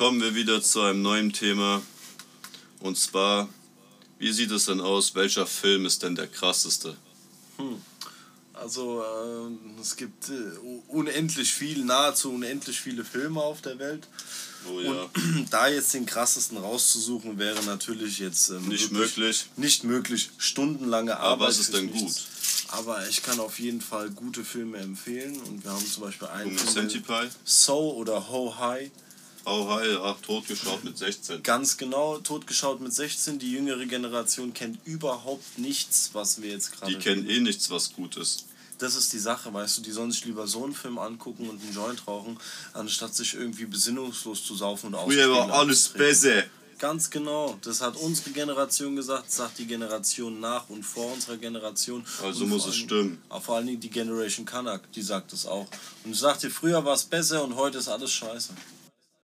kommen wir wieder zu einem neuen Thema. Und zwar, wie sieht es denn aus? Welcher Film ist denn der krasseste? Hm. Also äh, es gibt äh, unendlich viel, nahezu unendlich viele Filme auf der Welt. Oh, ja. Und da jetzt den krassesten rauszusuchen, wäre natürlich jetzt ähm, nicht möglich. Nicht möglich. Stundenlange Arbeit. Aber was ist denn gut? Aber ich kann auf jeden Fall gute Filme empfehlen. Und wir haben zum Beispiel einen. Film, So oder Ho High. Ho High, ach, totgeschaut mit 16. Ganz genau, totgeschaut mit 16. Die jüngere Generation kennt überhaupt nichts, was wir jetzt gerade. Die kennen eh nichts, was gut ist das ist die Sache, weißt du, die sollen sich lieber so einen Film angucken und einen Joint rauchen, anstatt sich irgendwie besinnungslos zu saufen und Früher war alles besser. Ganz genau. Das hat unsere Generation gesagt, sagt die Generation nach und vor unserer Generation. Also muss es stimmen. Auch vor allen Dingen die Generation Kanak, die sagt es auch. Und ich sagte, früher war es besser und heute ist alles scheiße.